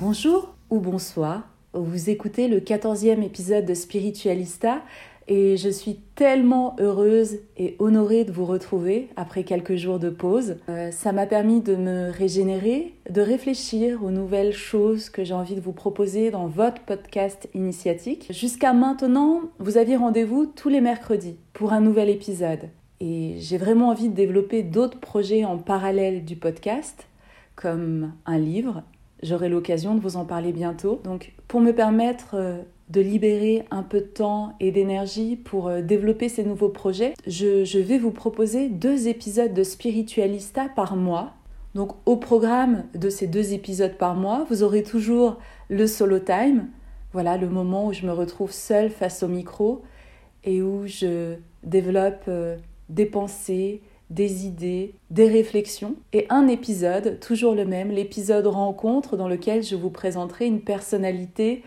Bonjour ou bonsoir. Vous écoutez le 14e épisode de Spiritualista et je suis tellement heureuse et honorée de vous retrouver après quelques jours de pause. Euh, ça m'a permis de me régénérer, de réfléchir aux nouvelles choses que j'ai envie de vous proposer dans votre podcast initiatique. Jusqu'à maintenant, vous aviez rendez-vous tous les mercredis pour un nouvel épisode. Et j'ai vraiment envie de développer d'autres projets en parallèle du podcast, comme un livre. J'aurai l'occasion de vous en parler bientôt. Donc, pour me permettre euh, de libérer un peu de temps et d'énergie pour euh, développer ces nouveaux projets, je, je, vais vous proposer deux épisodes de Spiritualista par mois. Donc au programme de ces deux épisodes par mois, vous aurez toujours le solo time, voilà le moment où je me retrouve seule face au micro et où je développe euh, des pensées, des idées, des réflexions, et un épisode, toujours le même, l'épisode rencontre dans lequel je vous présenterai une personnalité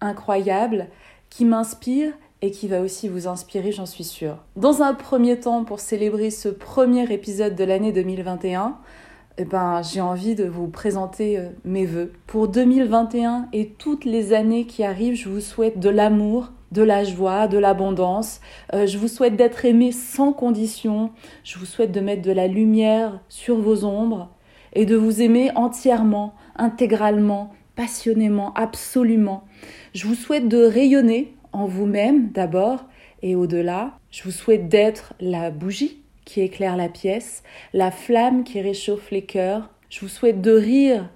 incroyable qui m'inspire et qui va aussi vous inspirer, j'en suis sûre. Dans un premier temps, pour célébrer ce premier épisode de l'année 2021, eh ben, j'ai envie de vous présenter euh, mes voeux. Pour 2021 et toutes les années qui arrivent, je vous souhaite de l'amour, de la joie, de l'abondance. Euh, je vous souhaite d'être aimé sans condition. Je vous souhaite de mettre de la lumière sur vos ombres et de vous aimer entièrement, intégralement, passionnément, absolument. Je vous souhaite de rayonner en vous-même d'abord et au-delà. Je vous souhaite d'être la bougie qui éclaire la pièce, la flamme qui réchauffe les cœurs. Je vous souhaite de rire,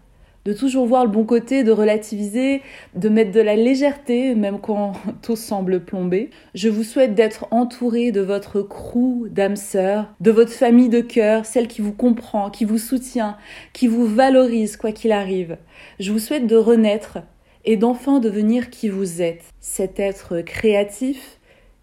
de toujours voir le bon côté, de relativiser, de mettre de la légèreté, même quand tout semble plombé. Je vous souhaite d'être entouré de votre crew d'âmes sœurs, de votre famille de cœur, celle qui vous comprend, qui vous soutient, qui vous valorise quoi qu'il arrive. Je vous souhaite de renaître et d'enfin devenir qui vous êtes, cet être créatif,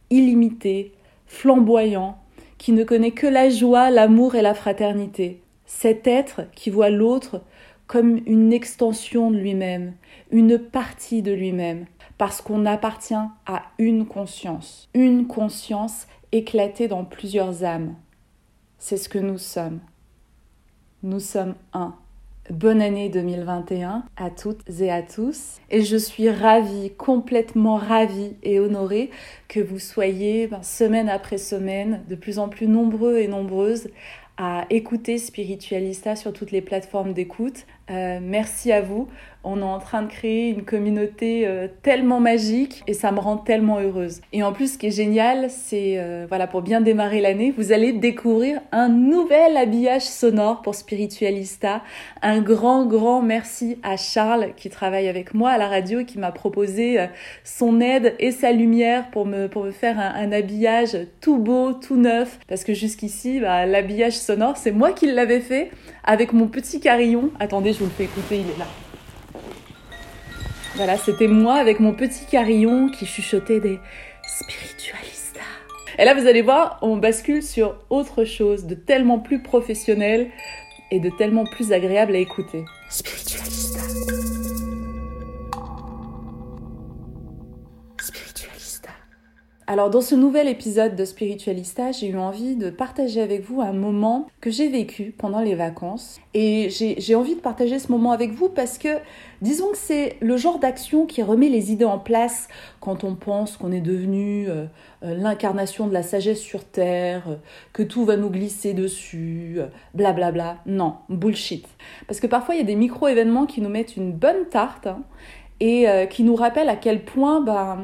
illimité, flamboyant, qui ne connaît que la joie, l'amour et la fraternité. Cet être qui voit l'autre comme une extension de lui-même, une partie de lui-même, parce qu'on appartient à une conscience, une conscience éclatée dans plusieurs âmes. C'est ce que nous sommes. Nous sommes un. Bonne année 2021 à toutes et à tous. Et je suis ravie, complètement ravie et honorée que vous soyez ben, semaine après semaine de plus en plus nombreux et nombreuses à écouter Spiritualista sur toutes les plateformes d'écoute. Euh, merci à vous. On est en train de créer une communauté euh, tellement magique et ça me rend tellement heureuse. Et en plus, ce qui est génial, c'est, euh, voilà, pour bien démarrer l'année, vous allez découvrir un nouvel habillage sonore pour Spiritualista. Un grand, grand merci à Charles qui travaille avec moi à la radio et qui m'a proposé son aide et sa lumière pour me, pour me faire un, habillage tout beau, tout neuf. Parce que jusqu'ici, bah, l'habillage sonore, c'est moi qui l'avais fait avec mon petit carillon. Attendez, je le fais écouter, il est là. Voilà, c'était moi avec mon petit carillon qui chuchotait des spiritualistas. Et là, vous allez voir, on bascule sur autre chose de tellement plus professionnel et de tellement plus agréable à écouter. Alors dans ce nouvel épisode de Spiritualista, j'ai eu envie de partager avec vous un moment que j'ai vécu pendant les vacances. Et j'ai envie de partager ce moment avec vous parce que disons que c'est le genre d'action qui remet les idées en place quand on pense qu'on est devenu euh, euh, l'incarnation de la sagesse sur Terre, euh, que tout va nous glisser dessus, blablabla. Bla bla. Non, bullshit. Parce que parfois il y a des micro-événements qui nous mettent une bonne tarte hein, et qui nous rappellent à quel point... Bah,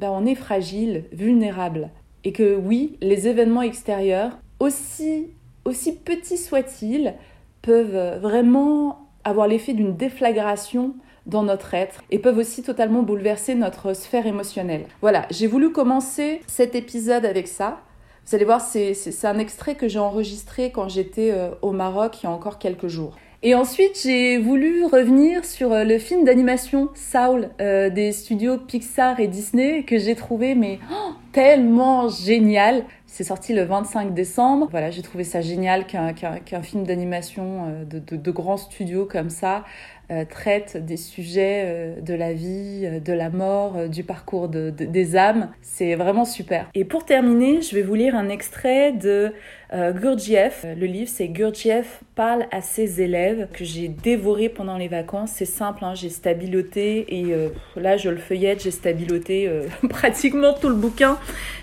ben, on est fragile, vulnérable. Et que oui, les événements extérieurs, aussi, aussi petits soient-ils, peuvent vraiment avoir l'effet d'une déflagration dans notre être et peuvent aussi totalement bouleverser notre sphère émotionnelle. Voilà, j'ai voulu commencer cet épisode avec ça. Vous allez voir, c'est un extrait que j'ai enregistré quand j'étais euh, au Maroc il y a encore quelques jours. Et ensuite, j'ai voulu revenir sur euh, le film d'animation Saul euh, des studios Pixar et Disney que j'ai trouvé mais oh, tellement génial. C'est sorti le 25 décembre. Voilà, j'ai trouvé ça génial qu'un film d'animation euh, de, de, de grands studios comme ça euh, traite des sujets euh, de la vie, euh, de la mort, du parcours de, des âmes. C'est vraiment super. Et pour terminer, je vais vous lire un extrait de Gurdjieff. Le livre, c'est Gurdjieff parle à ses élèves que j'ai dévoré pendant les vacances. C'est simple, hein, j'ai stabiloté et là, je le feuillette, j'ai stabiloté pratiquement tout le bouquin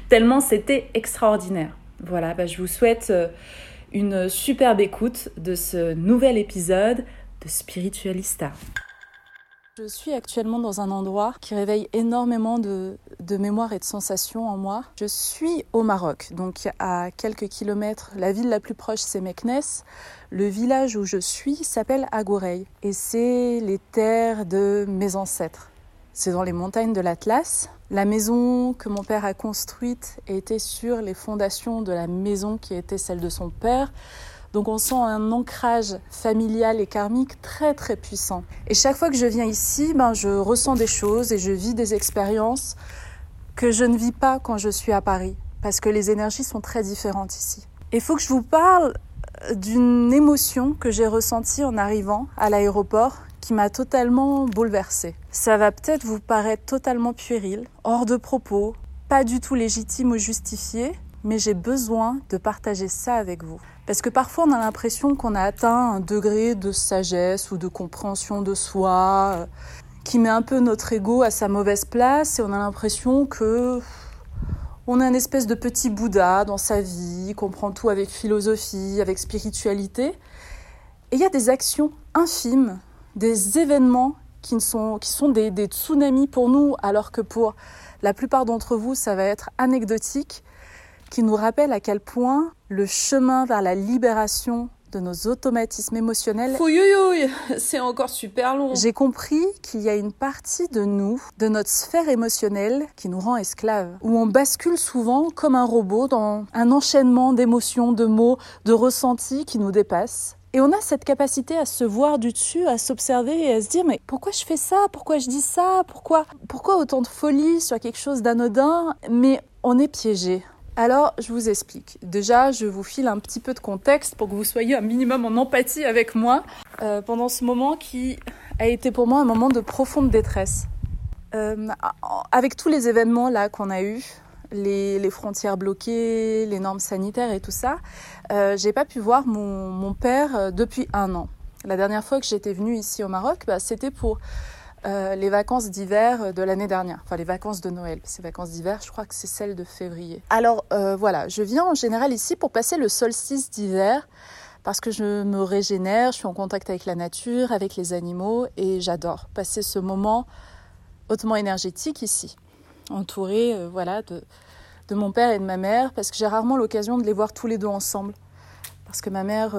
tellement c'était extraordinaire. Voilà, bah, je vous souhaite une superbe écoute de ce nouvel épisode de Spiritualista. Je suis actuellement dans un endroit qui réveille énormément de, de mémoires et de sensations en moi. Je suis au Maroc, donc à quelques kilomètres. La ville la plus proche, c'est Meknes. Le village où je suis s'appelle Agourey et c'est les terres de mes ancêtres. C'est dans les montagnes de l'Atlas. La maison que mon père a construite était sur les fondations de la maison qui était celle de son père. Donc on sent un ancrage familial et karmique très très puissant. Et chaque fois que je viens ici, ben, je ressens des choses et je vis des expériences que je ne vis pas quand je suis à Paris, parce que les énergies sont très différentes ici. Il faut que je vous parle d'une émotion que j'ai ressentie en arrivant à l'aéroport qui m'a totalement bouleversée. Ça va peut-être vous paraître totalement puéril, hors de propos, pas du tout légitime ou justifié, mais j'ai besoin de partager ça avec vous. Parce que parfois on a l'impression qu'on a atteint un degré de sagesse ou de compréhension de soi euh, qui met un peu notre ego à sa mauvaise place et on a l'impression que on est un espèce de petit Bouddha dans sa vie, qu'on prend tout avec philosophie, avec spiritualité. Et il y a des actions infimes, des événements qui, sont, qui sont des, des tsunamis pour nous, alors que pour la plupart d'entre vous, ça va être anecdotique, qui nous rappelle à quel point le chemin vers la libération de nos automatismes émotionnels. c'est encore super long. J'ai compris qu'il y a une partie de nous, de notre sphère émotionnelle, qui nous rend esclaves, où on bascule souvent comme un robot dans un enchaînement d'émotions, de mots, de ressentis qui nous dépassent. Et on a cette capacité à se voir du dessus, à s'observer et à se dire mais pourquoi je fais ça? Pourquoi je dis ça? Pourquoi pourquoi autant de folie sur quelque chose d'anodin? Mais on est piégé. Alors, je vous explique. Déjà, je vous file un petit peu de contexte pour que vous soyez un minimum en empathie avec moi euh, pendant ce moment qui a été pour moi un moment de profonde détresse. Euh, avec tous les événements là qu'on a eus, les, frontières bloquées, les normes sanitaires et tout ça, euh, j'ai pas pu voir mon, père depuis un an. La dernière fois que j'étais venue ici au Maroc, bah, c'était pour euh, les vacances d'hiver de l'année dernière, enfin les vacances de Noël. Ces vacances d'hiver, je crois que c'est celles de février. Alors euh, voilà, je viens en général ici pour passer le solstice d'hiver parce que je me régénère, je suis en contact avec la nature, avec les animaux et j'adore passer ce moment hautement énergétique ici, entouré euh, voilà de mon père et de ma mère parce que j'ai rarement l'occasion de les voir tous les deux ensemble parce que ma mère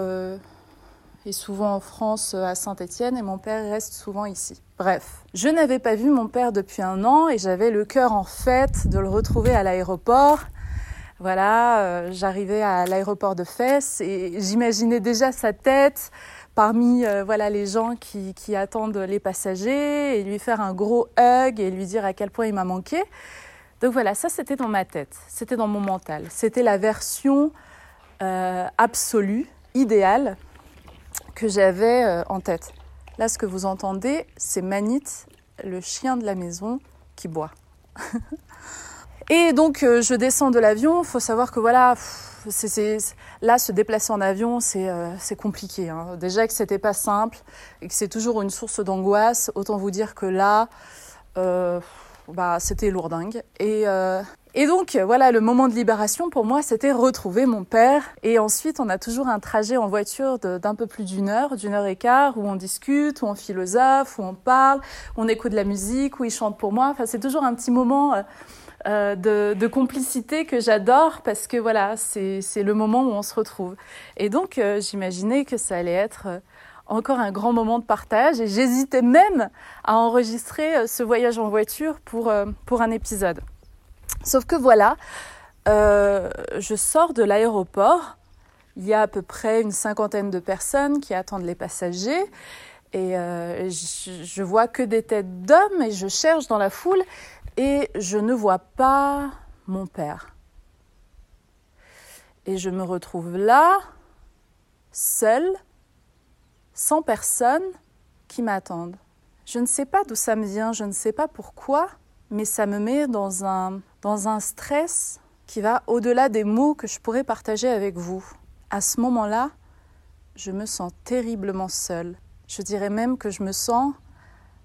est souvent en France à Saint-Étienne et mon père reste souvent ici. Bref, je n'avais pas vu mon père depuis un an et j'avais le cœur en fête de le retrouver à l'aéroport. Voilà, euh, j'arrivais à l'aéroport de Fès et j'imaginais déjà sa tête parmi euh, voilà les gens qui, qui, attendent les passagers et lui faire un gros hug et lui dire à quel point il m'a manqué. Donc voilà, ça c'était dans ma tête, c'était dans mon mental. C'était la version euh, absolue, idéale, que j'avais euh, en tête. Là, ce que vous entendez, c'est Manit, le chien de la maison, qui boit. Et donc, euh, je descends de l'avion. Il faut savoir que voilà, là, se déplacer en avion, c'est compliqué. Hein. Déjà que c'était pas simple et que c'est toujours une source d'angoisse, autant vous dire que là, bah, c'était lourdingue. Et, euh, et donc, voilà, le moment de libération pour moi, c'était retrouver mon père. Et ensuite, on a toujours un trajet en voiture d'un peu plus d'une heure, d'une heure et quart, où on discute, où on philosophe, où on parle, où on écoute de la musique, où il chante pour moi. Enfin, c'est toujours un petit moment. Euh, euh, de, complicité que j'adore parce que voilà, c'est le moment où on se retrouve. Et donc, j'imaginais que ça allait être encore un grand moment de partage et j'hésitais même à enregistrer euh, ce voyage en voiture pour, euh, pour un épisode. Sauf que voilà, euh, je sors de l'aéroport, il y a à peu près une cinquantaine de personnes qui attendent les passagers et je, je vois que des têtes d'hommes et je cherche dans la foule et je ne vois pas mon père. Et je me retrouve là, seule, sans personne qui m'attendent. Je ne sais pas d'où ça me vient, je ne sais pas pourquoi, mais ça me met dans un, dans un stress qui va au-delà des mots que je pourrais partager avec vous. À ce moment-là, je me sens terriblement seule. Je dirais même que je me sens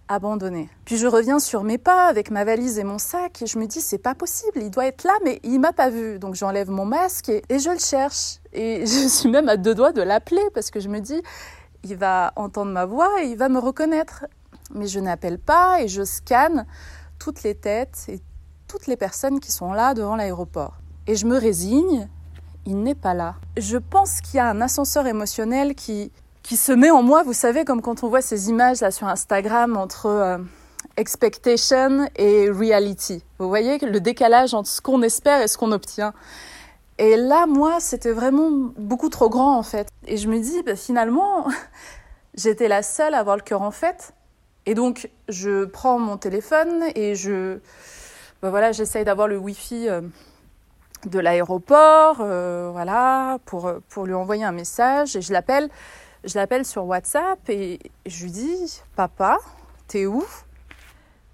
abandonnée. Puis je reviens sur mes pas avec ma valise et mon sac et je me dis c'est pas possible, il doit être là mais il m'a pas vu. Donc j'enlève mon masque et, je le cherche et je suis même à deux doigts de l'appeler parce que je me dis il va entendre ma voix et il va me reconnaître. Mais je n'appelle pas et je scanne toutes les têtes et toutes les personnes qui sont là devant l'aéroport. Et je me résigne, il n'est pas là. Je pense qu'il y a un ascenseur émotionnel qui, qui se met en moi, vous savez, comme quand on voit ces images là sur Instagram entre euh, expectation et reality. Vous voyez le décalage entre ce qu'on espère et ce qu'on obtient. Et là, moi, c'était vraiment beaucoup trop grand en fait. Et je me dis, bah, finalement, j'étais la seule à avoir le cœur en fête. Et donc, je prends mon téléphone et je, bah, voilà, j'essaye d'avoir le Wi-Fi euh, de l'aéroport, euh, voilà, pour, pour lui envoyer un message. Et je l'appelle, je l'appelle sur WhatsApp et je lui dis, papa, t'es où?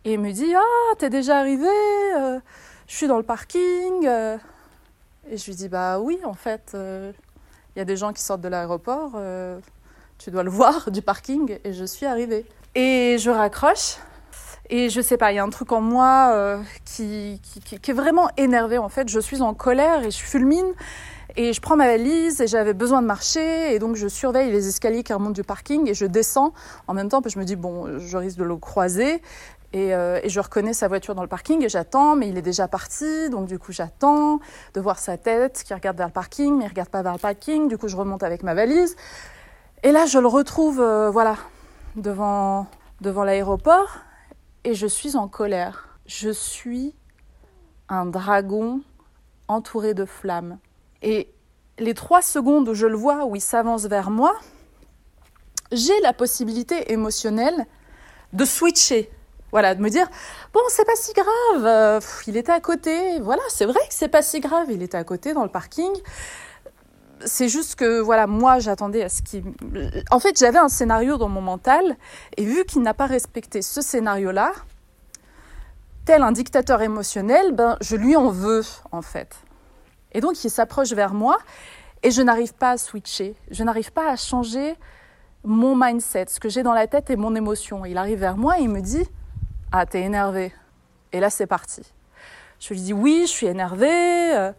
Et il me dit, ah, t'es déjà arrivé, euh, je suis dans le parking. Et je lui dis bah oui, en fait, il euh, y a des gens qui sortent de l'aéroport, euh, tu dois le voir du parking, et je suis arrivée. Et je raccroche. Et je sais pas, il y a un truc en moi euh, qui, qui, qui, est vraiment énervé en fait. Je suis en colère et je fulmine. Et je prends ma valise et j'avais besoin de marcher. Et donc je surveille les escaliers qui remontent du parking et je descends en même temps. Puis je me dis, bon, je risque de le croiser. Euh, et, je reconnais sa voiture dans le parking et j'attends, mais il est déjà parti, donc du coup j'attends de voir sa tête qui regarde vers le parking, mais il regarde pas vers le parking. Du coup je remonte avec ma valise et là je le retrouve, euh, voilà, devant devant l'aéroport et je suis en colère. Je suis un dragon entouré de flammes. Et les trois secondes où je le vois, où il s'avance vers moi, j'ai la possibilité émotionnelle de switcher voilà, de me dire bon, c'est pas si grave, euh, il était à côté. Voilà, c'est vrai que c'est pas si grave, il était à côté dans le parking. C'est juste que voilà, moi j'attendais à ce qu'il. En fait, j'avais un scénario dans mon mental et vu qu'il n'a pas respecté ce scénario-là, tel un dictateur émotionnel, ben je lui en veux en fait. Et donc il s'approche vers moi et je n'arrive pas à switcher, je n'arrive pas à changer mon mindset, ce que j'ai dans la tête et mon émotion. Il arrive vers moi et il me dit ah, t'es énervé. Et là, c'est parti. Je lui dis Oui, je suis énervée.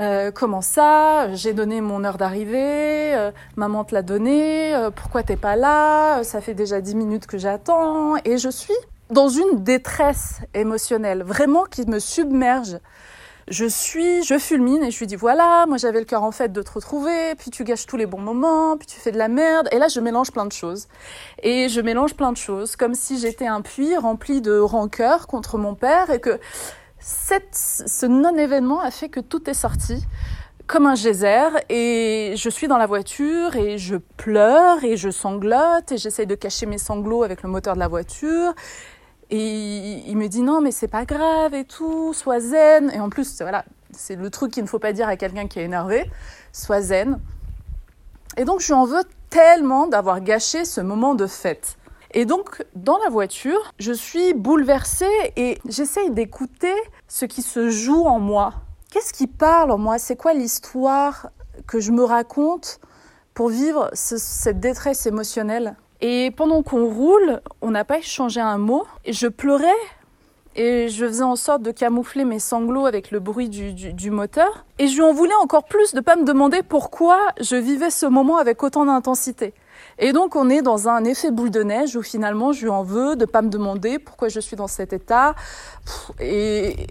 Euh, euh, comment ça? J'ai donné mon heure d'arrivée. Euh, maman te l'a donné. pourquoi t'es pas là? Ça fait déjà dix minutes que j'attends. Et je suis dans une détresse émotionnelle, vraiment qui me submerge je suis, je fulmine et je lui dis voilà, moi j'avais le cœur en fait de te retrouver, puis tu gâches tous les bons moments, puis tu fais de la merde. Et là, je mélange plein de choses. Et je mélange plein de choses, comme si j'étais un puits rempli de rancœur contre mon père et que ce non-événement a fait que tout est sorti comme un geyser et je suis dans la voiture et je pleure et je sanglote et j'essaye de cacher mes sanglots avec le moteur de la voiture Et il, me dit non, mais c'est pas grave et tout, sois zen. Et en plus, voilà, c'est le truc qu'il ne faut pas dire à quelqu'un qui est énervé, sois zen. Et donc, je lui en veux tellement d'avoir gâché ce moment de fête. Et donc, dans la voiture, je suis bouleversée et j'essaye d'écouter ce qui se joue en moi. Qu'est-ce qui parle en moi? C'est quoi l'histoire que je me raconte pour vivre cette détresse émotionnelle? Et pendant qu'on roule, on n'a pas échangé un mot. Et je pleurais et je faisais en sorte de camoufler mes sanglots avec le bruit du, moteur. Et je lui en voulais encore plus de ne pas me demander pourquoi je vivais ce moment avec autant d'intensité. Et donc on est dans un effet boule de neige où finalement je lui en veux de pas me demander pourquoi je suis dans cet état. Et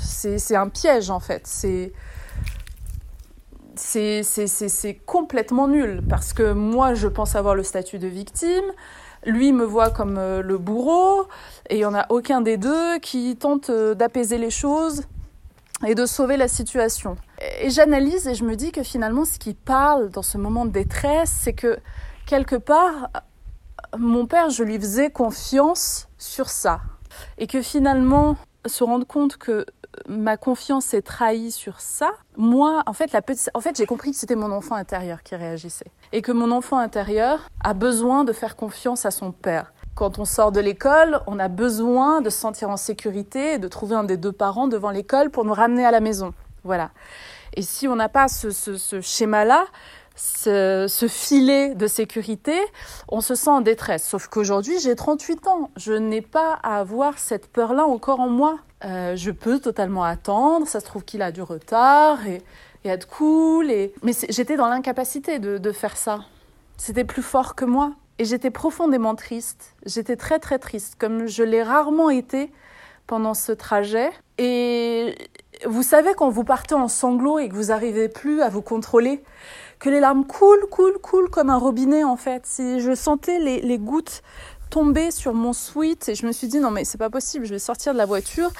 c'est un piège en fait. C'est c'est complètement nul parce que moi je pense avoir le statut de victime, lui me voit comme euh, le bourreau et il n'y en a aucun des deux qui tente euh, d'apaiser les choses et de sauver la situation. Et j'analyse et je me dis que finalement, ce qui parle dans ce moment de détresse, c'est que quelque part, mon père, je lui faisais confiance sur ça. Et que finalement, se rendre compte que ma confiance est trahie sur ça, moi, en fait, j'ai compris que c'était mon enfant intérieur qui réagissait. Et que mon enfant intérieur a besoin de faire confiance à son père. Quand on sort de l'école, on a besoin de se sentir en sécurité et de trouver un des deux parents devant l'école pour nous ramener à la maison. Voilà. Et si on n'a pas ce, schéma-là, ce, filet de sécurité, on se sent en détresse. Sauf qu'aujourd'hui, j'ai 38 ans. Je n'ai pas à avoir cette peur-là encore en moi. Euh, je peux totalement attendre. Ça se trouve qu'il a du retard et, être cool. Et... Mais j'étais dans l'incapacité de, de faire ça. C'était plus fort que moi. Et j'étais profondément triste. J'étais très très triste, comme je l'ai rarement été pendant ce trajet. Et vous savez quand vous partez en sanglots et que vous n'arrivez plus à vous contrôler, que les larmes coulent, coulent, coulent comme un robinet en fait. Je sentais les, les gouttes tomber sur mon sweat et je me suis dit non mais c'est pas possible, je vais sortir de la voiture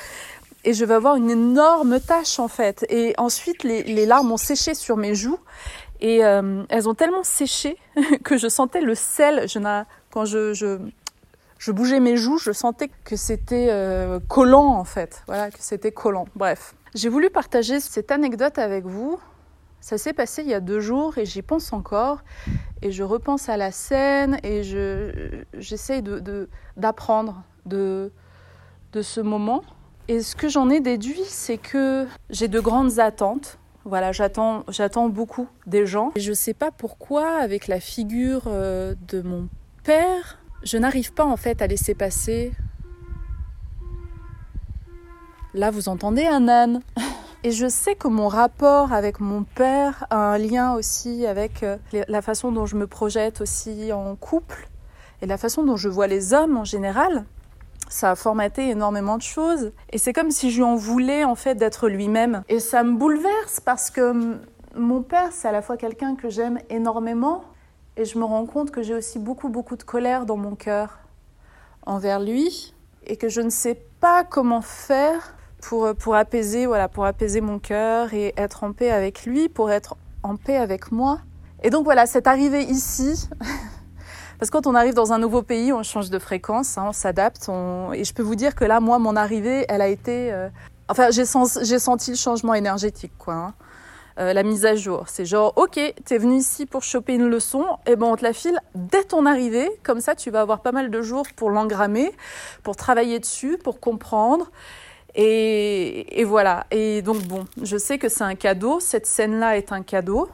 et je vais avoir une énorme tache en fait. Et ensuite les, les larmes ont séché sur mes joues et euh, elles ont tellement séché que je sentais le sel. Je quand je, je, je, bougeais mes joues, je sentais que c'était euh, collant en fait. Voilà, que c'était collant. Bref. J'ai voulu partager cette anecdote avec vous. Ça s'est passé il y a deux jours et j'y pense encore. Et je repense à la scène et j'essaye d'apprendre de, ce moment. Et ce que j'en ai déduit, c'est que j'ai de grandes attentes voilà, j'attends, j'attends beaucoup des gens. Et je ne sais pas pourquoi, avec la figure euh, de mon père, je n'arrive pas en fait à laisser passer. Là, vous entendez un âne. Et je sais que mon rapport avec mon père a un lien aussi avec euh, la façon dont je me projette aussi en couple et la façon dont je vois les hommes en général ça a formaté énormément de choses. Et c'est comme si je lui en voulais en fait d'être lui-même. Et ça me bouleverse parce que mon père, c'est à la fois quelqu'un que j'aime énormément et je me rends compte que j'ai aussi beaucoup beaucoup de colère dans mon cœur envers lui et que je ne sais pas comment faire pour, pour apaiser voilà pour apaiser mon cœur et être en paix avec lui, pour être en paix avec moi. Et donc voilà, cette arrivée ici Parce que quand on arrive dans un nouveau pays, on change de fréquence, hein, on s'adapte. Et je peux vous dire que là, moi, mon arrivée, elle a été... Euh, enfin, j'ai, senti le changement énergétique, quoi. Hein. Euh, la mise à jour. C'est genre, ok, t'es venu ici pour choper une leçon, et eh on te la file dès ton arrivée. Comme ça, tu vas avoir pas mal de jours pour l'engrammer, pour travailler dessus, pour comprendre. Et, voilà. Et donc bon, je sais que c'est un cadeau. Cette scène-là est un cadeau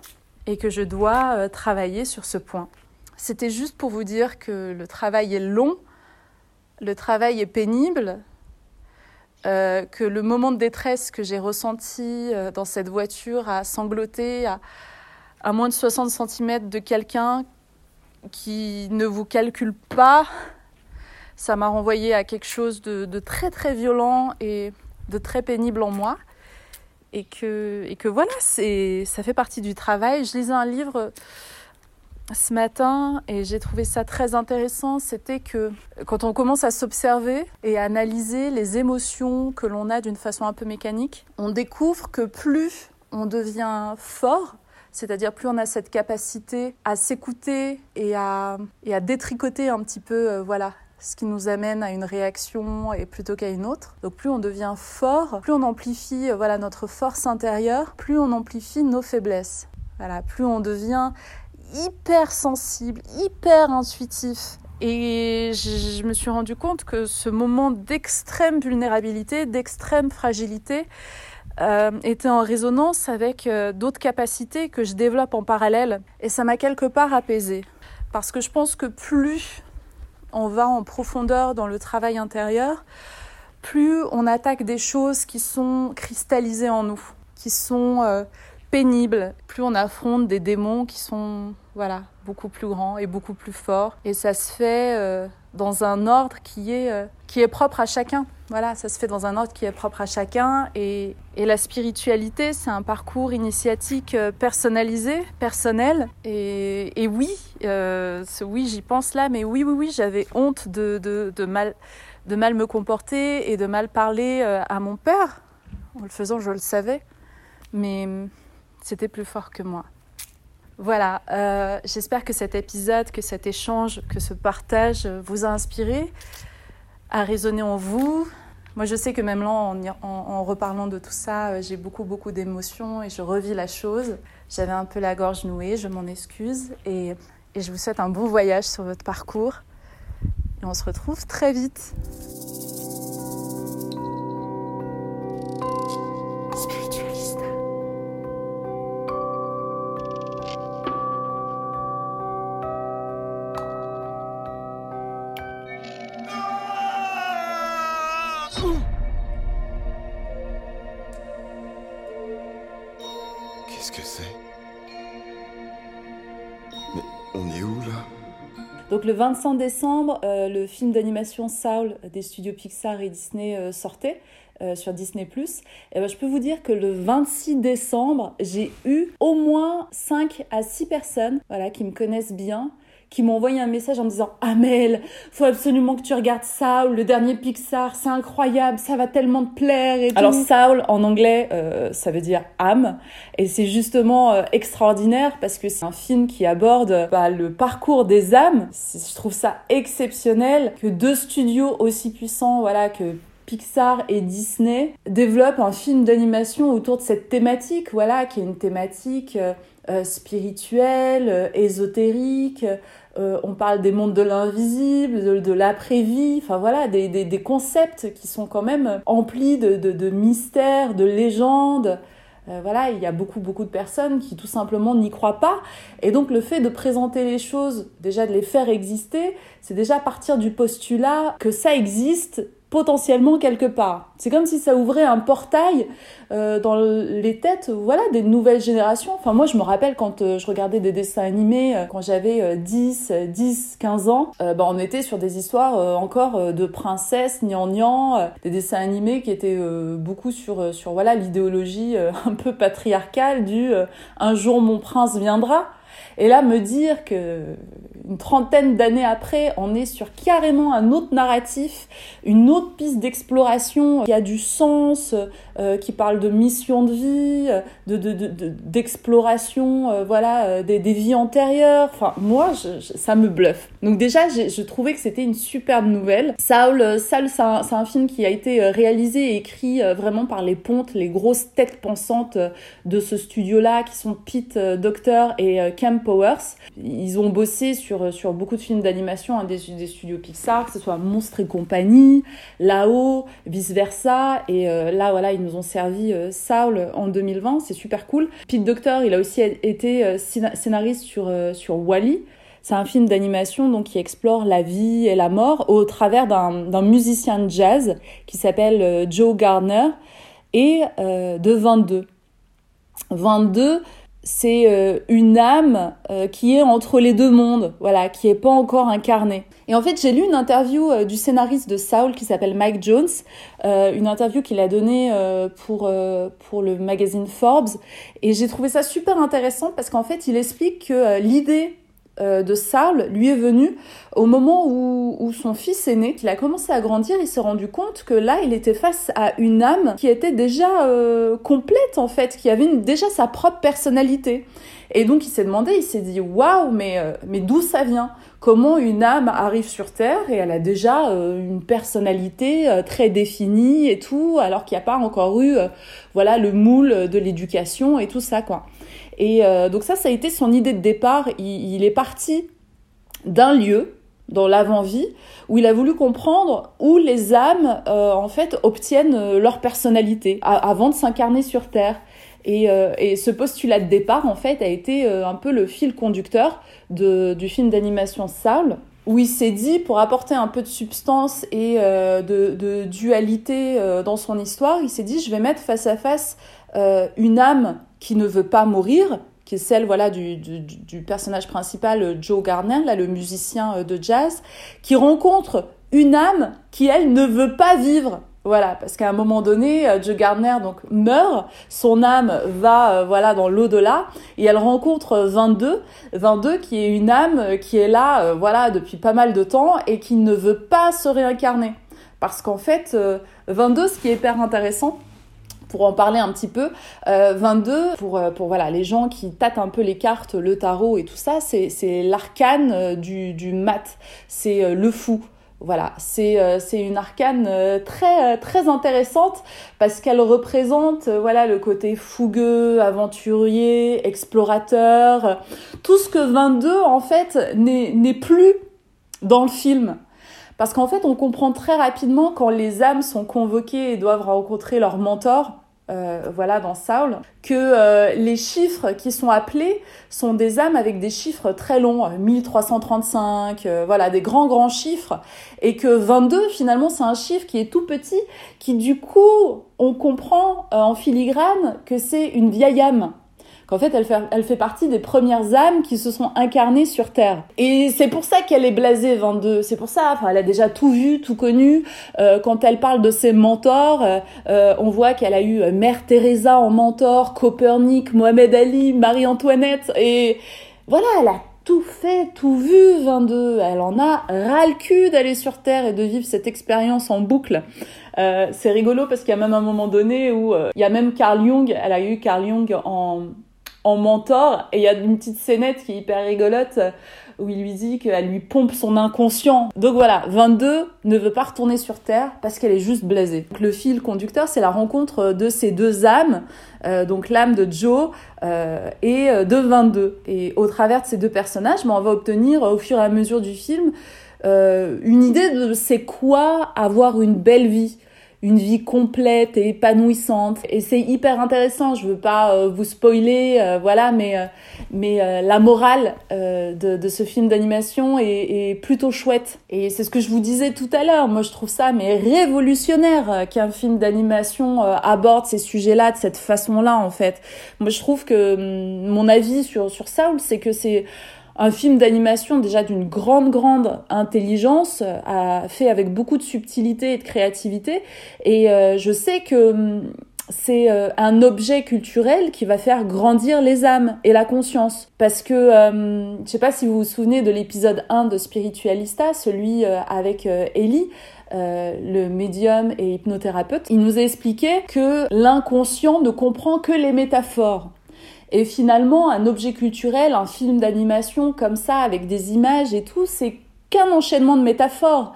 et que je dois euh, travailler sur ce point. C'était juste pour vous dire que le travail est long, le travail est pénible, euh, que le moment de détresse que j'ai ressenti euh, dans cette voiture à sangloter à, moins de 60 cm de quelqu'un qui ne vous calcule pas, ça m'a renvoyé à quelque chose de, très très violent et de très pénible en moi. Et que, et que voilà, ça fait partie du travail. Je lisais un livre ce matin et j'ai trouvé ça très intéressant, c'était que quand on commence à s'observer et à analyser les émotions que l'on a d'une façon un peu mécanique, on découvre que plus on devient fort, c'est-à-dire plus on a cette capacité à s'écouter et à, et à détricoter un petit peu euh, voilà, ce qui nous amène à une réaction et plutôt qu'à une autre. Donc plus on devient fort, plus on amplifie voilà notre force intérieure, plus on amplifie nos faiblesses. Voilà, plus on devient hyper sensible, hyper intuitif. Et je me suis rendu compte que ce moment d'extrême vulnérabilité, d'extrême fragilité, euh, était en résonance avec euh, d'autres capacités que je développe en parallèle. Et ça m'a quelque part apaisé. Parce que je pense que plus on va en profondeur dans le travail intérieur, plus on attaque des choses qui sont cristallisées en nous, qui sont euh, pénibles, plus on affronte des démons qui sont voilà, beaucoup plus grands et beaucoup plus forts. Et ça se fait euh, dans un ordre qui est, euh, qui est propre à chacun. Voilà, ça se fait dans un ordre qui est propre à chacun. Et, la spiritualité, c'est un parcours initiatique euh, personnalisé, personnel. Et, oui, oui, j'y pense là, mais oui, oui, oui, j'avais honte de, mal, de mal me comporter et de mal parler à mon père. En le faisant, je le savais. Mais c'était plus fort que moi. Voilà, euh, j'espère que cet épisode, que cet échange, que ce partage vous a inspiré, a résonné en vous. Moi, je sais que même là, en, reparlant de tout ça, euh, j'ai beaucoup, beaucoup d'émotions et je revis la chose. J'avais un peu la gorge nouée, je m'en excuse. Et, et je vous souhaite un bon voyage sur votre parcours. Et on se retrouve très vite. Donc le 25 décembre, euh, le film d'animation Saul des studios Pixar et Disney euh, sortait euh, sur Disney+. Et ben, je peux vous dire que le 26 décembre, j'ai eu au moins 5 à 6 personnes voilà, qui me connaissent bien qui m'ont envoyé un message en me disant Amel, faut absolument que tu regardes Saul, le dernier Pixar, c'est incroyable, ça va tellement te plaire. Et Alors Saul en anglais, euh, ça veut dire âme, et c'est justement euh, extraordinaire parce que c'est un film qui aborde bah, le parcours des âmes. Je trouve ça exceptionnel que deux studios aussi puissants, voilà, que Pixar et Disney développent un film d'animation autour de cette thématique, voilà, qui est une thématique euh, spirituelle, ésotérique, euh, on parle des mondes de l'invisible, de, l'après-vie, enfin voilà, des, concepts qui sont quand même emplis de, mystères, de légendes. Euh, voilà, il y a beaucoup, beaucoup de personnes qui tout simplement n'y croient pas. Et donc le fait de présenter les choses, déjà de les faire exister, c'est déjà partir du postulat que ça existe potentiellement quelque part. C'est comme si ça ouvrait un portail euh, dans les têtes voilà, des nouvelles générations. Enfin, moi, je me rappelle quand euh, je regardais des dessins animés, euh, quand j'avais 10, 10, 15 ans, bah, on était sur des histoires encore de princesses, gnangnan, des dessins animés qui étaient beaucoup sur, sur voilà l'idéologie un peu patriarcale du un jour mon prince viendra. Et là, me dire que une trentaine d'années après, on est sur carrément un autre narratif, une autre piste d'exploration qui a du sens, euh, qui parle de mission de vie, de, d'exploration, de, euh, voilà, euh, des, des, vies antérieures. Enfin, moi, ça me bluffe. Donc déjà, je trouvais que c'était une superbe nouvelle. Saul, Saul c'est un, film qui a été réalisé et écrit vraiment par les pontes, les grosses têtes pensantes de ce studio-là, qui sont Pete Docter et Cam Powers. Ils ont bossé sur sur, beaucoup de films d'animation hein, des, studios Pixar, que ce soit Monstres et compagnie, là-haut, vice-versa. Et euh, là, voilà, ils nous ont servi euh, Saul en 2020, c'est super cool. Pete Doctor, il a aussi été euh, scénariste sur, sur Wally. C'est un film d'animation donc qui explore la vie et la mort au travers d'un musicien de jazz qui s'appelle Joe Gardner et de 22. 22, c'est euh, une âme euh, qui est entre les deux mondes, voilà, qui est pas encore incarnée. Et en fait, j'ai lu une interview euh, du scénariste de Saul qui s'appelle Mike Jones, une interview qu'il a donnée pour pour le magazine Forbes, et j'ai trouvé ça super intéressant parce qu'en fait, il explique que l'idée euh, de Saul lui est venu au moment où, son fils est né, qu'il a commencé à grandir, il s'est rendu compte que là, il était face à une âme qui était déjà euh, complète en fait, qui avait déjà sa propre personnalité. Et donc il s'est demandé, il s'est dit waouh, mais, euh, mais d'où ça vient? Comment une âme arrive sur Terre et elle a déjà une personnalité très définie et tout, alors qu'il n'y a pas encore eu voilà le moule de l'éducation et tout ça quoi. Et euh, donc ça, ça a été son idée de départ. Il, est parti d'un lieu dans l'avant-vie où il a voulu comprendre où les âmes euh, en fait obtiennent euh, leur personnalité avant de s'incarner sur Terre. Et, ce postulat de départ en fait a été un peu le fil conducteur du film d'animation Saul où il s'est dit, pour apporter un peu de substance et de, dualité dans son histoire, il s'est dit, je vais mettre face à face une âme qui ne veut pas mourir, qui est celle voilà du, du, personnage principal Joe Garner, là le musicien euh, de jazz, qui rencontre une âme qui elle ne veut pas vivre. Voilà, parce qu'à un moment donné, euh, Joe Gardner donc meurt, son âme va euh, voilà dans l'au-delà et elle rencontre 22, 22 qui est une âme qui est là voilà depuis pas mal de temps et qui ne veut pas se réincarner. Parce qu'en fait, 22, ce qui est hyper intéressant, pour en parler un petit peu, 22, euh, pour, euh, pour voilà, les gens qui tâtent un peu les cartes, le tarot et tout ça, c'est l'arcane euh, du, du mat, c'est le fou. Voilà, c'est une arcane très très intéressante parce qu'elle représente voilà le côté fougueux, aventurier, explorateur, tout ce que 22 en fait n'est plus dans le film. Parce qu'en fait, on comprend très rapidement quand les âmes sont convoquées et doivent rencontrer leur mentor, euh, voilà, dans Saul, que euh, les chiffres qui sont appelés sont des âmes avec des chiffres très longs, 1335, euh, voilà, des grands grands chiffres, et que 22 finalement c'est un chiffre qui est tout petit, qui du coup on comprend en filigrane que c'est une vieille âme, en fait, elle fait, elle fait partie des premières âmes qui se sont incarnées sur Terre. Et c'est pour ça qu'elle est blasée 22. C'est pour ça, enfin, elle a déjà tout vu, tout connu. Euh, quand elle parle de ses mentors, euh, euh, on voit qu'elle a eu Mère Teresa en mentor, Copernic, Mohamed Ali, Marie-Antoinette. Et voilà, elle a tout fait, tout vu, 22. Elle en a ras le cul d'aller sur Terre et de vivre cette expérience en boucle. Euh, c'est rigolo parce qu'il y a même un moment donné où il y a même Carl Jung, elle a eu Carl Jung en, en mentor et il y a une petite scénette qui est hyper rigolote où il lui dit qu'elle lui pompe son inconscient. Donc voilà, 22 ne veut pas retourner sur Terre parce qu'elle est juste blasée. le fil conducteur, c'est la rencontre de ces deux âmes, euh, donc l'âme de Joe euh, et euh, de 22. Et au travers de ces deux personnages, on va obtenir au fur et à mesure du film une idée de c'est quoi avoir une belle vie une vie complète et épanouissante. Et c'est hyper intéressant. Je veux pas euh, vous spoiler, euh, voilà, mais euh, mais la morale de, de, ce film d'animation est, est, plutôt chouette. Et c'est ce que je vous disais tout à l'heure. Moi, je trouve ça mais révolutionnaire qu'un film d'animation aborde ces sujets-là de cette façon-là, en fait. Moi, je trouve que hum, mon avis sur sur Saul, c'est que c'est un film d'animation déjà d'une grande, grande intelligence, a fait avec beaucoup de subtilité et de créativité. Et euh, je sais que hum, c'est euh, un objet culturel qui va faire grandir les âmes et la conscience. Parce que, euh, je sais pas si vous vous souvenez de l'épisode 1 de Spiritualista, celui avec Ellie, le médium et hypnothérapeute, il nous a expliqué que l'inconscient ne comprend que les métaphores. Et finalement, un objet culturel, un film d'animation comme ça, avec des images et tout, c'est qu'un enchaînement de métaphores.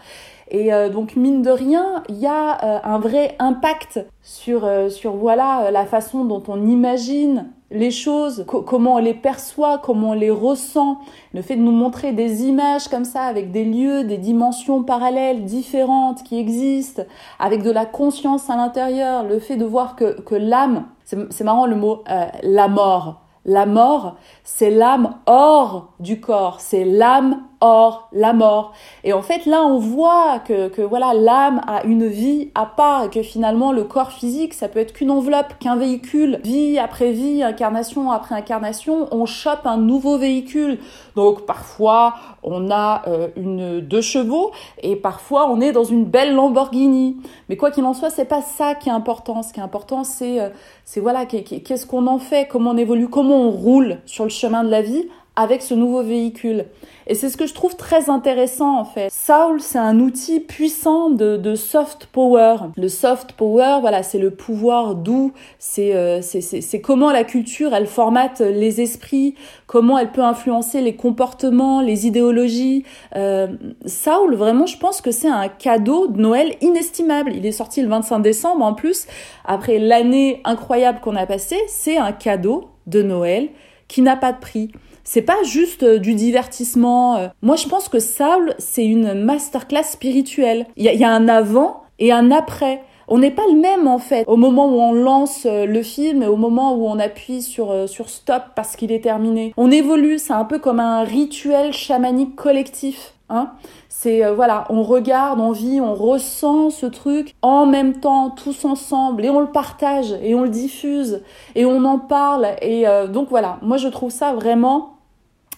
Et euh, donc mine de rien, il y a euh, un vrai impact sur euh, sur voilà la façon dont on imagine les choses, comment on les perçoit, comment on les ressent. Le fait de nous montrer des images comme ça avec des lieux, des dimensions parallèles différentes qui existent, avec de la conscience à l'intérieur, le fait de voir que que l'âme, c'est marrant le mot la mort. La mort, c'est l'âme hors du corps, c'est l'âme hors la mort. Et en fait, là, on voit que, que voilà, l'âme a une vie à part et que finalement, le corps physique, ça peut être qu'une enveloppe, qu'un véhicule. Vie après vie, incarnation après incarnation, on chope un nouveau véhicule. Donc, parfois, on a euh, une deux chevaux et parfois, on est dans une belle Lamborghini. Mais quoi qu'il en soit, c'est pas ça qui est important. Ce qui est important, c'est, euh, c'est voilà, qu'est-ce qu'on en fait, comment on évolue, comment on roule sur le chemin de la vie? Avec ce nouveau véhicule. Et c'est ce que je trouve très intéressant en fait. Saul, c'est un outil puissant de, soft power. Le soft power, voilà, c'est le pouvoir doux, c'est euh, c'est comment la culture, elle formate les esprits, comment elle peut influencer les comportements, les idéologies. Euh, Saul, vraiment, je pense que c'est un cadeau de Noël inestimable. Il est sorti le 25 décembre en plus, après l'année incroyable qu'on a passée, c'est un cadeau de Noël qui n'a pas de prix. C'est pas juste euh, du divertissement. Euh. Moi, je pense que Saul, c'est une masterclass spirituelle. Il y, a un avant et un après. On n'est pas le même en fait au moment où on lance euh, le film et au moment où on appuie sur, sur stop parce qu'il est terminé. On évolue, c'est un peu comme un rituel chamanique collectif. Hein c'est voilà, on regarde, on vit, on ressent ce truc en même temps, tous ensemble, et on le partage et on le diffuse et on en parle. Et donc voilà, moi je trouve ça vraiment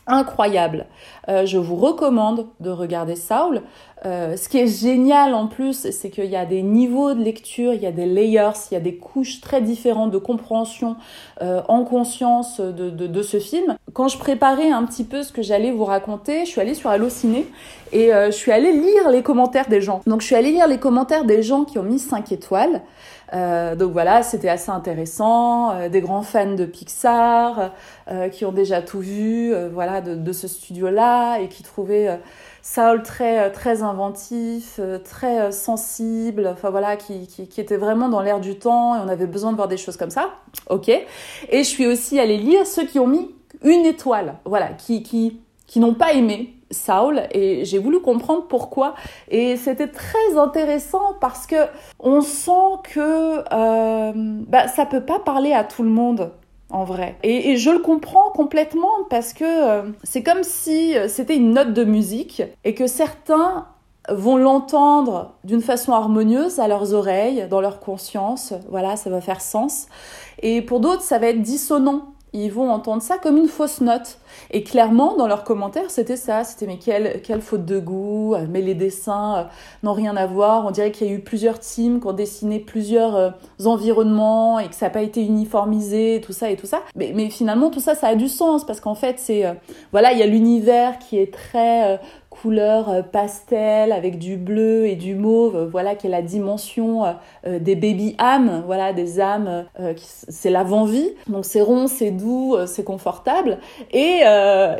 incroyable. Euh, je vous recommande de regarder Saul. Euh, ce qui est génial en plus, c'est qu'il y a des niveaux de lecture, il y a des layers, il y a des couches très différentes de compréhension euh, en conscience de, de, ce film. Quand je préparais un petit peu ce que j'allais vous raconter, je suis allée sur Allociné et je suis allée lire les commentaires des gens. Donc je suis allée lire les commentaires des gens qui ont mis 5 étoiles. Euh, donc voilà, c'était assez intéressant. Euh, des grands fans de Pixar euh, qui ont déjà tout vu, voilà, de, de ce studio-là et qui trouvaient Saul très très inventif, très sensible. Enfin voilà, qui, qui, qui était vraiment dans l'air du temps et on avait besoin de voir des choses comme ça. Ok. Et je suis aussi allée lire ceux qui ont mis une étoile. Voilà, qui qui qui n'ont pas aimé Saul et j'ai voulu comprendre pourquoi. Et c'était très intéressant parce que on sent que euh, bah, ça peut pas parler à tout le monde en vrai. Et, je le comprends complètement parce que euh, c'est comme si euh, c'était une note de musique et que certains vont l'entendre d'une façon harmonieuse à leurs oreilles, dans leur conscience, voilà, ça va faire sens. Et pour d'autres, ça va être dissonant ils vont entendre ça comme une fausse note. Et clairement, dans leurs commentaires, c'était ça. C'était mais quelle, quelle faute de goût, euh, mais les dessins euh, n'ont rien à voir. On dirait qu'il y a eu plusieurs teams qui ont dessiné plusieurs euh, environnements et que ça n'a pas été uniformisé, tout ça et tout ça. Mais, mais, finalement, tout ça, ça a du sens parce qu'en fait, c'est. voilà, il y a l'univers qui est très couleur euh, pastel avec du bleu et du mauve, euh, voilà qui est la dimension euh, des baby âmes, voilà des âmes, c'est l'avant-vie. Donc c'est rond, c'est doux, c'est confortable. Et,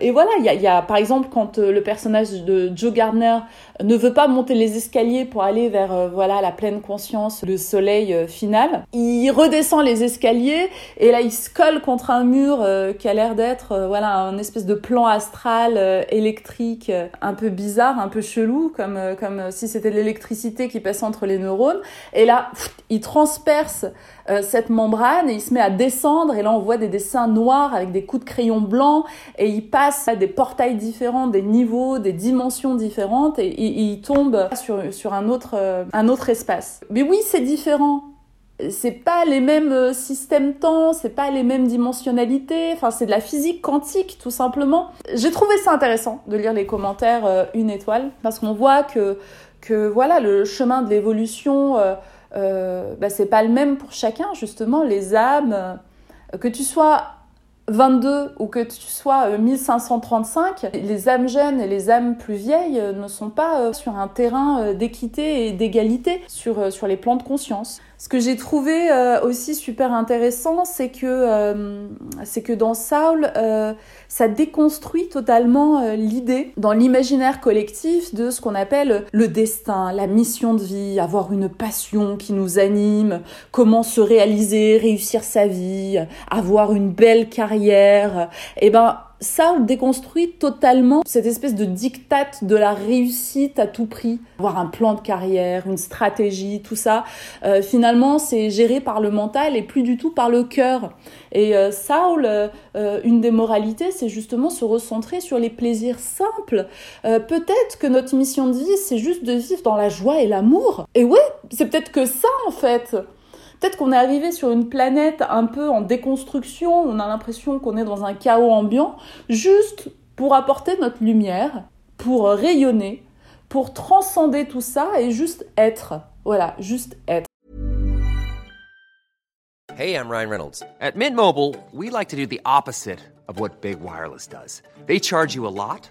et voilà, il y a, y a, par exemple quand le personnage de Joe Gardner ne veut pas monter les escaliers pour aller vers voilà la pleine conscience, le soleil final, il redescend les escaliers et là il se colle contre un mur qui a l'air d'être voilà un espèce de plan astral électrique un peu bizarre, un peu chelou, comme, euh, comme euh, si c'était l'électricité qui passait entre les neurones. Et là, il transperce euh, cette membrane et il se met à descendre. Et là, on voit des dessins noirs avec des coups de crayon blanc. Et il passe à des portails différents, des niveaux, des dimensions différentes. Et, il tombe sur, sur un, autre, un autre espace. Mais oui, c'est différent c'est pas les mêmes euh, systèmes temps, c'est pas les mêmes dimensionnalités, enfin c'est de la physique quantique tout simplement. J'ai trouvé ça intéressant de lire les commentaires euh, une étoile parce qu'on voit que que voilà le chemin de l'évolution euh, euh bah, c'est pas le même pour chacun justement les âmes que tu sois 22 ou que tu sois 1535, les âmes jeunes et les âmes plus vieilles ne sont pas sur un terrain d'équité et d'égalité sur, sur les plans de conscience. Ce que j'ai trouvé euh, aussi super intéressant, c'est que, euh, que dans Saul, euh, ça déconstruit totalement l'idée dans l'imaginaire collectif de ce qu'on appelle le destin, la mission de vie, avoir une passion qui nous anime, comment se réaliser, réussir sa vie, avoir une belle carrière. Et eh ben, ça déconstruit totalement cette espèce de diktat de la réussite à tout prix. Avoir un plan de carrière, une stratégie, tout ça. Euh, finalement, c'est géré par le mental et plus du tout par le cœur. Et euh, Saul, euh, une des moralités, c'est justement se recentrer sur les plaisirs simples. peut-être que notre mission de vie, c'est juste de vivre dans la joie et l'amour. Et ouais, c'est peut-être que ça en fait. Peut-être qu'on est arrivé sur une planète un peu en déconstruction, on a l'impression qu'on est dans un chaos ambiant, juste pour apporter notre lumière, pour rayonner, pour transcender tout ça et juste être. Voilà, juste être. Hey, I'm Ryan Reynolds. At Mint Mobile, we like to do the opposite of what Big Wireless does. They charge you a lot,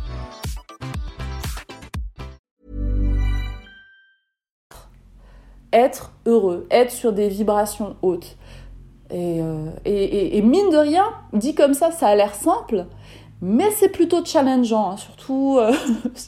Être heureux, être sur des vibrations hautes. Et, euh, et, et, mine de rien, dit comme ça, ça a l'air simple, mais c'est plutôt challengeant, hein, surtout, euh,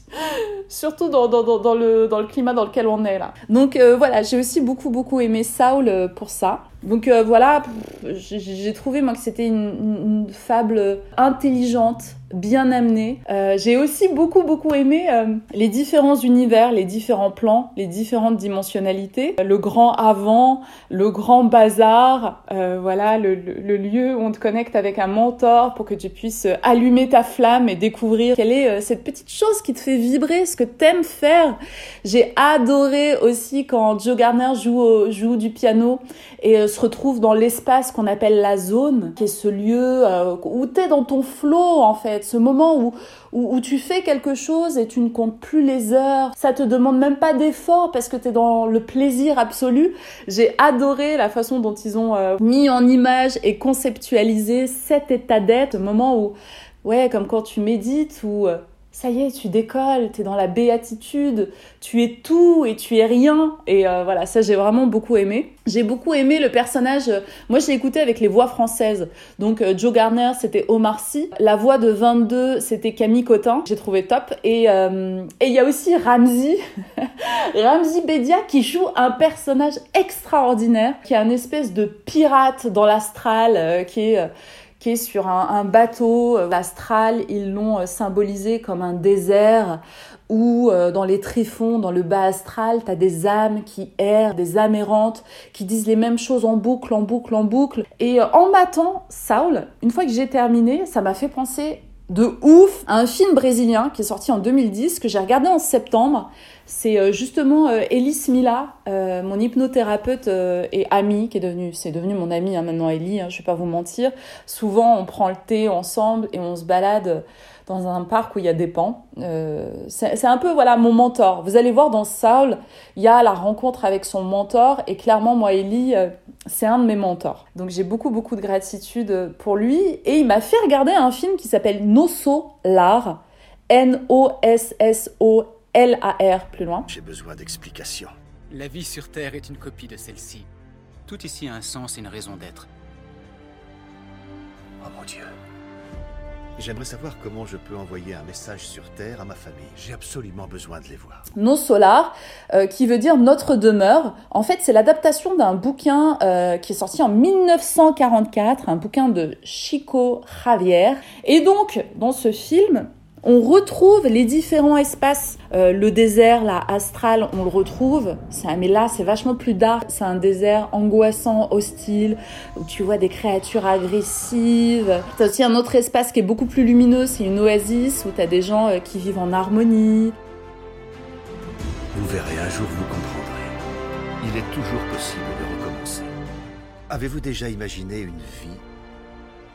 surtout dans, dans, dans, le, dans le climat dans lequel on est là. Donc euh, voilà, j'ai aussi beaucoup beaucoup aimé Saul pour ça. Donc euh, voilà, j'ai trouvé moi que c'était une, fable intelligente, bien amenée. Euh, j'ai aussi beaucoup beaucoup aimé euh, les différents univers, les différents plans, les différentes dimensionnalités. Le grand avant, le grand bazar, voilà le, lieu où on te connecte avec un mentor pour que tu puisses allumer ta flamme et découvrir quelle est cette petite chose qui te fait vibrer, ce que t'aimes faire. J'ai adoré aussi quand Joe Garner joue, joue du piano et se retrouve dans l'espace qu'on appelle la zone, qui est ce lieu euh, où tu es dans ton flow en fait, ce moment où, où, où, tu fais quelque chose et tu ne comptes plus les heures, ça te demande même pas d'effort parce que tu es dans le plaisir absolu. J'ai adoré la façon dont ils ont euh, mis en image et conceptualisé cet état d'être, moment où, ouais, comme quand tu médites ou... Euh, ça y est, tu décolles, tu es dans la béatitude, tu es tout et tu es rien. Et euh, voilà, ça j'ai vraiment beaucoup aimé. J'ai beaucoup aimé le personnage, moi je l'ai écouté avec les voix françaises. Donc euh, Joe Garner c'était Omar Sy, la voix de 22 c'était Camille Cotin, j'ai trouvé top. Et euh, il y a aussi Ramsey, Ramsey Bedia qui joue un personnage extraordinaire, qui est un espèce de pirate dans l'astral, euh, qui est sur un, bateau astral. Ils l'ont symbolisé comme un désert où euh, dans les tréfonds, dans le bas astral, tu as des âmes qui errent, des âmes errantes, qui disent les mêmes choses en boucle, en boucle, en boucle. Et euh, en matant Saul, une fois que j'ai terminé, ça m'a fait penser de ouf un film brésilien qui est sorti en 2010 que j'ai regardé en septembre. C'est euh, justement euh, Elise Mila, euh, mon hypnothérapeute et amie, qui est devenue, c'est devenu mon amie hein, maintenant Ellie, hein, je vais pas vous mentir. Souvent on prend le thé ensemble et on se balade dans un parc où il y a des pans. Euh, c'est un peu voilà mon mentor. Vous allez voir dans Saul, il y a la rencontre avec son mentor et clairement moi Ellie, euh, c'est un de mes mentors. Donc j'ai beaucoup beaucoup de gratitude pour lui et il m'a fait regarder un film qui s'appelle Nosso Lar, N-O-S-S-O L-A-R plus loin. J'ai besoin d'explications. La vie sur Terre est une copie de celle-ci. Tout ici a un sens et une raison d'être. Oh mon Dieu. J'aimerais savoir comment je peux envoyer un message sur Terre à ma famille. J'ai absolument besoin de les voir. Nos Solar, euh, qui veut dire notre demeure. En fait, c'est l'adaptation d'un bouquin euh, qui est sorti en 1944, un bouquin de Chico Javier. Et donc, dans ce film, on retrouve les différents espaces. Euh, le désert, là, astral, on le retrouve. Mais là, c'est vachement plus dark. C'est un désert angoissant, hostile, où tu vois des créatures agressives. T'as aussi un autre espace qui est beaucoup plus lumineux. C'est une oasis où t'as des gens euh, qui vivent en harmonie. Vous verrez, un jour vous comprendrez. Il est toujours possible de recommencer. Avez-vous déjà imaginé une vie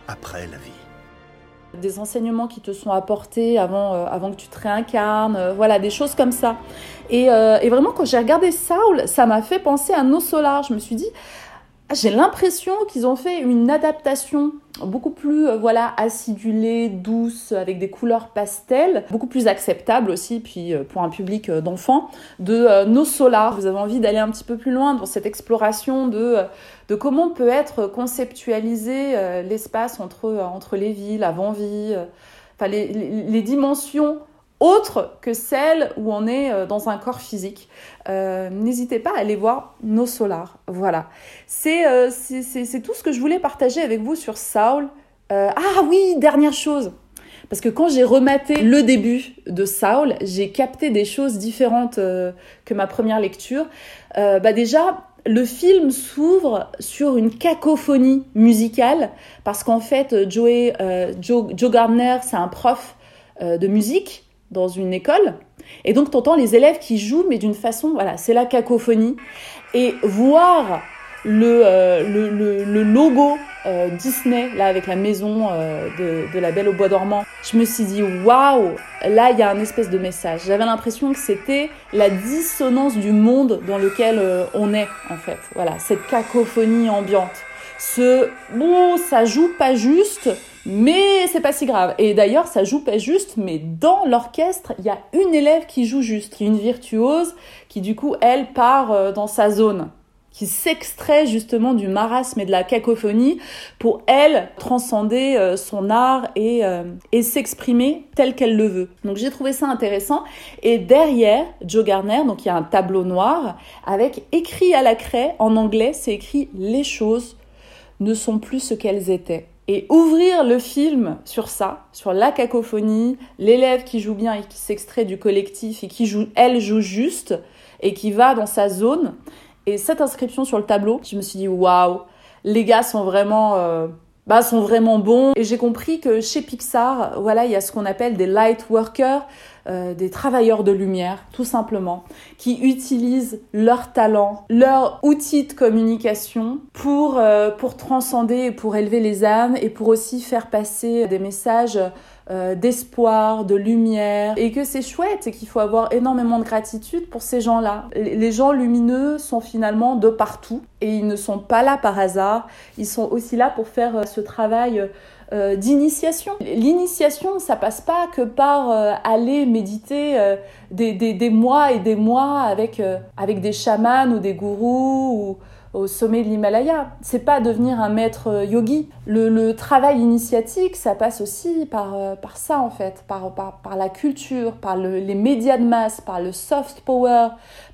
après la vie? Des enseignements qui te sont apportés avant, euh, avant que tu te réincarnes, euh, voilà, des choses comme ça. Et, euh, et vraiment, quand j'ai regardé Saul, ça m'a fait penser à Nos Solar. Je me suis dit, j'ai l'impression qu'ils ont fait une adaptation beaucoup plus voilà acidulée, douce, avec des couleurs pastel, beaucoup plus acceptable aussi, puis pour un public d'enfants, de Nos Solar. Vous avez envie d'aller un petit peu plus loin dans cette exploration de de comment peut être conceptualisé l'espace entre entre les villes, avant-vie, enfin les, les dimensions autre que celle où on est euh, dans un corps physique. Euh, n'hésitez pas à aller voir nos solars. Voilà. C'est c'est tout ce que je voulais partager avec vous sur Saul. ah oui, dernière chose. Parce que quand j'ai rematé le début de Saul, j'ai capté des choses différentes que ma première lecture. bah déjà, le film s'ouvre sur une cacophonie musicale parce qu'en fait, Joe, Joe Gardner, c'est un prof de musique dans une école. Et donc, tu entends les élèves qui jouent, mais d'une façon, voilà, c'est la cacophonie. Et voir le, euh, le, logo euh, Disney, là, avec la maison euh, de, de, la Belle au Bois dormant, je me suis dit, waouh, là, il y a un espèce de message. J'avais l'impression que c'était la dissonance du monde dans lequel on est, en fait. Voilà, cette cacophonie ambiante. Ce, bon, ça joue pas juste, mais c'est pas si grave. Et d'ailleurs, ça joue pas juste, mais dans l'orchestre, il y a une élève qui joue juste, qui est une virtuose, qui du coup, elle part euh, dans sa zone, qui s'extrait justement du marasme et de la cacophonie pour elle transcender euh, son art et, euh, et s'exprimer tel qu'elle le veut. Donc j'ai trouvé ça intéressant. Et derrière, Joe Garner, donc il y a un tableau noir avec écrit à la craie en anglais, c'est écrit les choses ne sont plus ce qu'elles étaient et ouvrir le film sur ça, sur la cacophonie, l'élève qui joue bien et qui s'extrait du collectif et qui joue, elle joue juste et qui va dans sa zone. Et cette inscription sur le tableau, je me suis dit waouh, les gars sont vraiment euh, bah, sont vraiment bons. Et j'ai compris que chez Pixar, voilà, il y a ce qu'on appelle des light workers, euh, des travailleurs de lumière, tout simplement, qui utilisent leur talent, leur outil de communication pour, euh, pour transcender pour élever les âmes et pour aussi faire passer des messages euh, d'espoir, de lumière, et que c'est chouette et qu'il faut avoir énormément de gratitude pour ces gens-là. Les gens lumineux sont finalement de partout et ils ne sont pas là par hasard, ils sont aussi là pour faire euh, ce travail euh, d'initiation. L'initiation, ça passe pas que par aller méditer des, des, des, mois et des mois avec, avec des chamans ou des gourous ou au sommet de l'Himalaya. C'est pas devenir un maître euh, yogi. Le, travail initiatique, ça passe aussi par, euh, par ça en fait, par, par, la culture, par les médias de masse, par le soft power,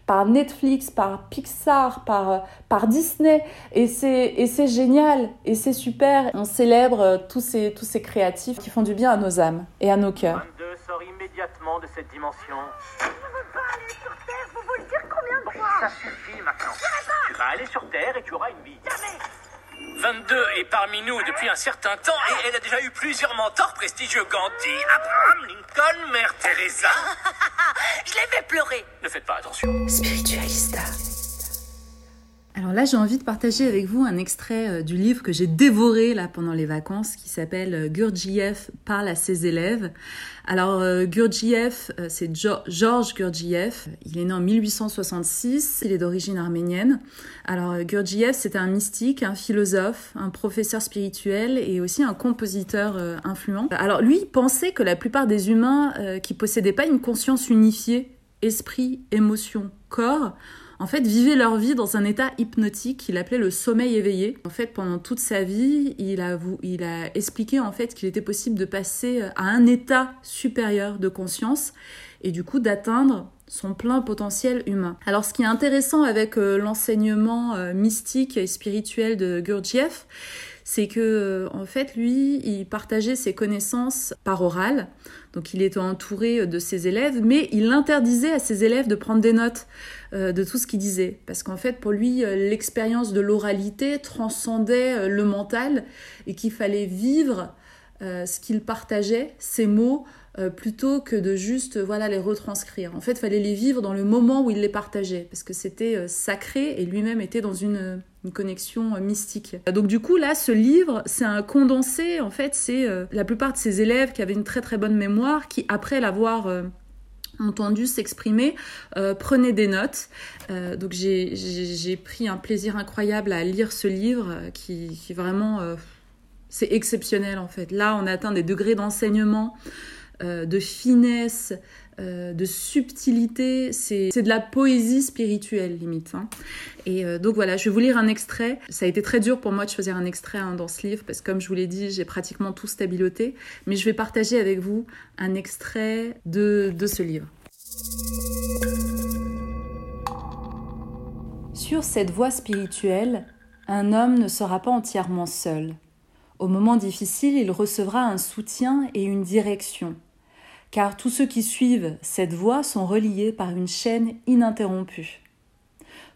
par Netflix, par Pixar, par, euh, par Disney. Et c'est génial, et c'est super. On célèbre tous ces, tous ces créatifs qui font du bien à nos âmes et à nos cœurs. 22 sort immédiatement de cette dimension. Je ne veux pas aller sur Terre, vous Ça suffit maintenant. Tu vas aller sur Terre et tu auras une vie. Jamais 22 est parmi nous depuis un certain temps et elle a déjà eu plusieurs mentors prestigieux. Gandhi, Abraham Lincoln, Mère Teresa. Je l'ai fait pleurer. Ne faites pas attention. Spiritualista. Alors là, j'ai envie de partager avec vous un extrait euh, du livre que j'ai dévoré là pendant les vacances qui s'appelle euh, Gurdjieff parle à ses élèves. Alors euh, Gurdjieff, c'est Georges Gurdjieff. Il est né en 1866. Il est d'origine arménienne. Alors Gurdjieff, c'était un mystique, un philosophe, un professeur spirituel et aussi un compositeur influent. Alors lui pensait que la plupart des humains qui possédaient pas une conscience unifiée, esprit, émotion, corps, en fait, vivaient leur vie dans un état hypnotique qu'il appelait le sommeil éveillé. En fait, pendant toute sa vie, il a, expliqué en fait qu'il était possible de passer à un état supérieur de conscience et du coup d'atteindre son plein potentiel humain. Alors ce qui est intéressant avec euh, l'enseignement euh, mystique et spirituel de Gurdjieff, c'est que euh, en fait lui, il partageait ses connaissances par oral. Donc il était entouré de ses élèves, mais il interdisait à ses élèves de prendre des notes euh, de tout ce qu'il disait. Parce qu'en fait, pour lui, euh, l'expérience de l'oralité transcendait euh, le mental et qu'il fallait vivre ce qu'il partageait, ses mots, plutôt que de juste voilà les retranscrire. En fait, il fallait les vivre dans le moment où il les partageait, parce que c'était sacré et lui-même était dans une, une connexion mystique. Donc du coup, là, ce livre, c'est un condensé, en fait, c'est la plupart de ses élèves qui avaient une très très bonne mémoire, qui, après l'avoir entendu s'exprimer, euh, prenez des notes. Euh, donc j'ai pris un plaisir incroyable à lire ce livre euh, qui, vraiment, c'est exceptionnel en fait. Là, on atteint des degrés d'enseignement euh, de finesse, euh, de subtilité. C'est de la poésie spirituelle, limite. Hein. Et euh, donc voilà, je vais vous lire un extrait. Ça a été très dur pour moi de choisir un extrait hein, dans ce livre, parce que comme je vous l'ai dit, j'ai pratiquement tout stabiloté. Mais je vais partager avec vous un extrait de, de ce livre. Sur cette voie spirituelle, un homme ne sera pas entièrement seul. Au moment difficile, il recevra un soutien et une direction, car tous ceux qui suivent cette voie sont reliés par une chaîne ininterrompue.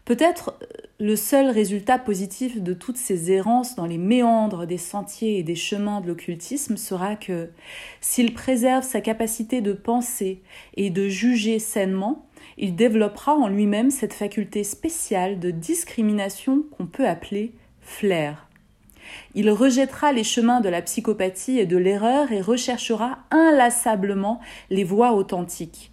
Peut-être euh, le seul résultat positif de toutes ces errances dans les méandres des sentiers et des chemins de l'occultisme sera que, s'il préserve sa capacité de penser et de juger sainement, il développera en lui-même cette faculté spéciale de discrimination qu'on peut appeler flair. Il rejettera les chemins de la psychopathie et de l'erreur et recherchera inlassablement les voies authentiques.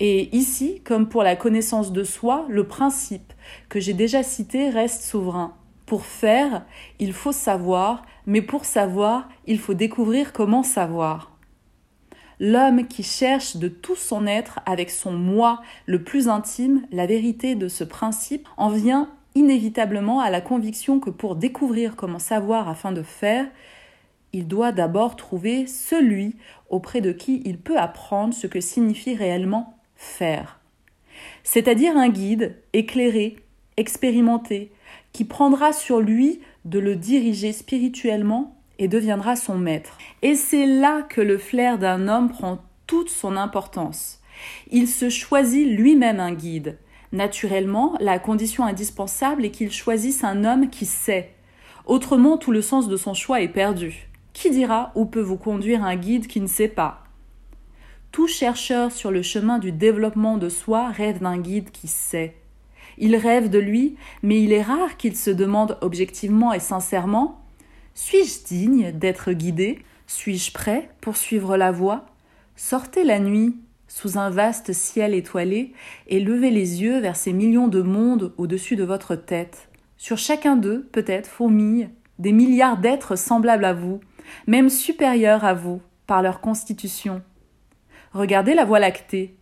Et ici, comme pour la connaissance de soi, le principe que j'ai déjà cité reste souverain. Pour faire, il faut savoir, mais pour savoir, il faut découvrir comment savoir. L'homme qui cherche de tout son être avec son moi le plus intime la vérité de ce principe en vient inévitablement à la conviction que pour découvrir comment savoir afin de faire, il doit d'abord trouver celui auprès de qui il peut apprendre ce que signifie réellement faire. C'est-à-dire un guide éclairé, expérimenté, qui prendra sur lui de le diriger spirituellement et deviendra son maître. Et c'est là que le flair d'un homme prend toute son importance. Il se choisit lui-même un guide, Naturellement, la condition indispensable est qu'il choisisse un homme qui sait. Autrement, tout le sens de son choix est perdu. Qui dira où peut vous conduire un guide qui ne sait pas? Tout chercheur sur le chemin du développement de soi rêve d'un guide qui sait. Il rêve de lui, mais il est rare qu'il se demande objectivement et sincèrement Suis-je digne d'être guidé? Suis-je prêt pour suivre la voie? Sortez la nuit, sous un vaste ciel étoilé et levez les yeux vers ces millions de mondes au-dessus de votre tête. Sur chacun d'eux, peut-être, fourmillent des milliards d'êtres semblables à vous, même supérieurs à vous par leur constitution. Regardez la Voie lactée.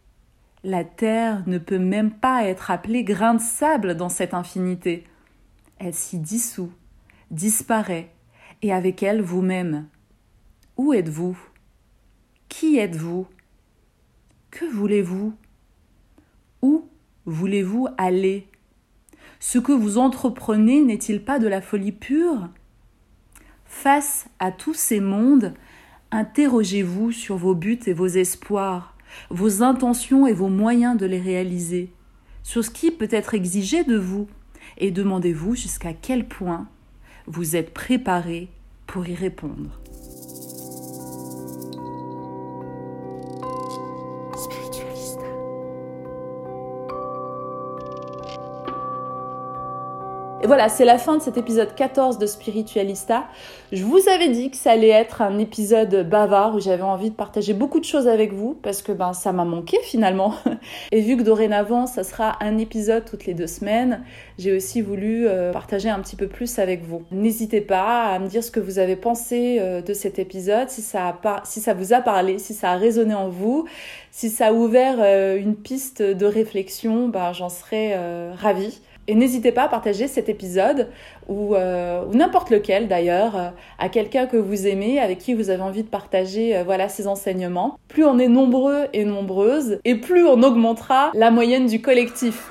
La Terre ne peut même pas être appelée grain de sable dans cette infinité. Elle s'y dissout, disparaît, et avec elle vous-même. Où êtes-vous? Qui êtes-vous? Que voulez-vous? Où voulez-vous aller? Ce que vous entreprenez n'est-il pas de la folie pure? Face à tous ces mondes, interrogez-vous sur vos buts et vos espoirs, vos intentions et vos moyens de les réaliser, sur ce qui peut être exigé de vous, et demandez-vous jusqu'à quel point vous êtes préparé pour y répondre. Voilà, c'est la fin de cet épisode 14 de Spiritualista. Je vous avais dit que ça allait être un épisode bavard où j'avais envie de partager beaucoup de choses avec vous parce que ben ça m'a manqué finalement. Et vu que dorénavant ça sera un épisode toutes les deux semaines, j'ai aussi voulu euh, partager un petit peu plus avec vous. N'hésitez pas à me dire ce que vous avez pensé euh, de cet épisode, si ça, a vous a parlé, si ça a résonné en vous, si ça a ouvert euh, une piste de réflexion, ben, j'en serais ravie. Et n'hésitez pas à partager cet épisode ou, euh, n'importe lequel d'ailleurs euh, à quelqu'un que vous aimez, avec qui vous avez envie de partager euh, voilà ces enseignements. Plus on est nombreux et nombreuses, et plus on augmentera la moyenne du collectif.